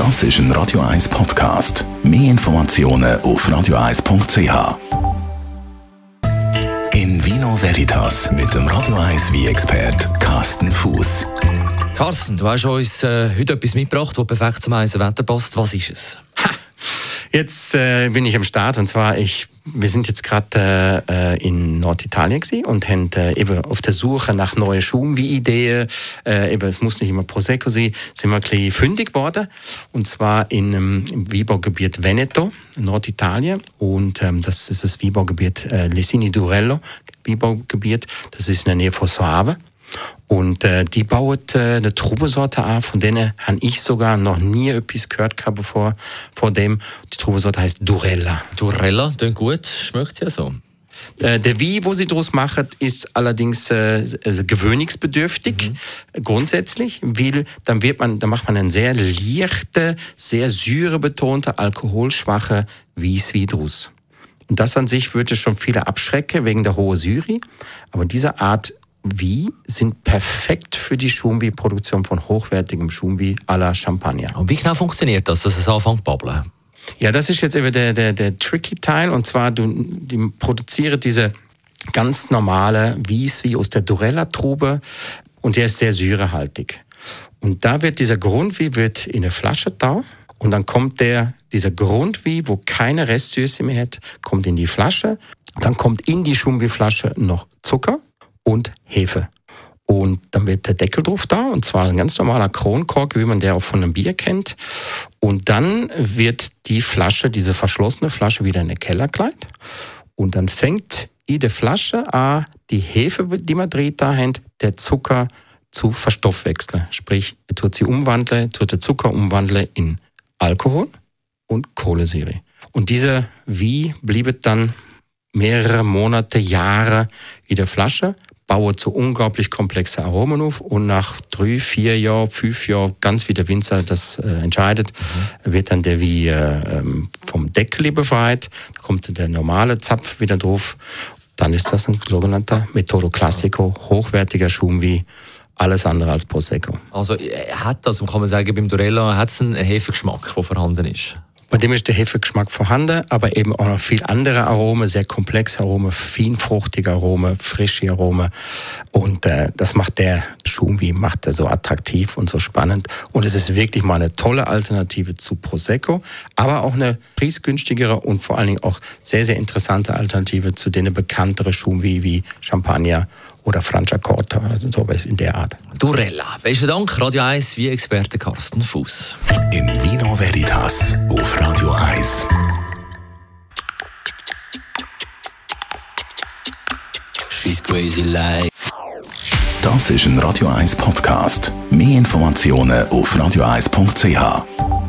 Das ist ein Radio 1 Podcast. Mehr Informationen auf radio1.ch. In Vino Veritas mit dem Radio 1 wie expert Carsten Fuß. Carsten, du hast uns äh, heute etwas mitgebracht, das perfekt zum heißen Wetter passt. Was ist es? Jetzt äh, bin ich am Start und zwar ich wir sind jetzt gerade äh, in Norditalien und haben äh, eben auf der Suche nach neuen Schuhen wie Ideen. Äh, eben, es muss nicht immer Prosecco sein, sind wir ein fündig geworden. Und zwar in, ähm, im Weinbaugebiet Veneto, Norditalien. Und ähm, das ist das Weinbaugebiet äh, Lesini Durello, Weinbaugebiet. Das ist in der Nähe von Soave. Und äh, die bauen äh, eine Trubesorte an, von denen habe ich sogar noch nie etwas gehört gehabt bevor, vor dem. Die Trubesorte heißt Durella. Durella, klingt gut, schmeckt ja so. Äh, der Wie, wo sie daraus machen, ist allerdings äh, also gewöhnungsbedürftig mhm. grundsätzlich, weil dann wird man, dann macht man einen sehr leichte, sehr syrebetonte, alkoholschwache Wieswie draus. Und das an sich würde schon viele abschrecken wegen der hohen Syre, aber diese Art wie sind perfekt für die Schumbi-Produktion von hochwertigem Schumbi à la Champagner. Und wie genau funktioniert das, dass es anfängt zu babbeln? Ja, das ist jetzt eben der, der, der tricky Teil. Und zwar, du die produzieren diese ganz normale Wies wie aus der Durella-Trube und der ist sehr syrehaltig. Und da wird dieser Grundwie wird in eine Flasche da und dann kommt der, dieser Grundwie, wo keine Restsüße mehr hat, kommt in die Flasche. Dann kommt in die Schumbi-Flasche noch Zucker und Hefe. Und dann wird der Deckel drauf da, und zwar ein ganz normaler Kronkork, wie man der auch von einem Bier kennt. Und dann wird die Flasche, diese verschlossene Flasche, wieder in den Keller geleitet. Und dann fängt jede Flasche an, die Hefe, die man dreht, dahin, der Zucker zu verstoffwechseln. Sprich, er tut sie umwandeln, tut der Zucker umwandeln in Alkohol und Kohlensäure. Und diese Wie blieb dann mehrere Monate, Jahre in der Flasche bauen zu unglaublich komplexe Aromen auf und nach drei, vier Jahren, fünf Jahren, ganz wie der Winzer das äh, entscheidet, mhm. wird dann der wie äh, ähm, vom Deckel befreit, da kommt der normale Zapf wieder drauf, dann ist das ein sogenannter Metodo Classico, hochwertiger Schum wie alles andere als Prosecco. Also hat das, kann man sagen, beim Durella hat es einen Hefegeschmack, der vorhanden ist? Bei dem ist der Hefegeschmack vorhanden, aber eben auch noch viel andere Aromen, sehr komplexe Aromen, feinfruchtige Aromen, frische Aromen. Und äh, das macht der Schumwi, macht er so attraktiv und so spannend. Und es ist wirklich mal eine tolle Alternative zu Prosecco, aber auch eine preisgünstigere und vor allen Dingen auch sehr, sehr interessante Alternative zu den bekannteren Schumwi wie Champagner oder Franciacorta, also so in der Art. Durella. Besten Dank, Radio 1, wie Experte Carsten Fuß. In Vino Veritas auf Radio 1. She's crazy like. Das ist ein Radio 1 Podcast. Mehr Informationen auf radio1.ch.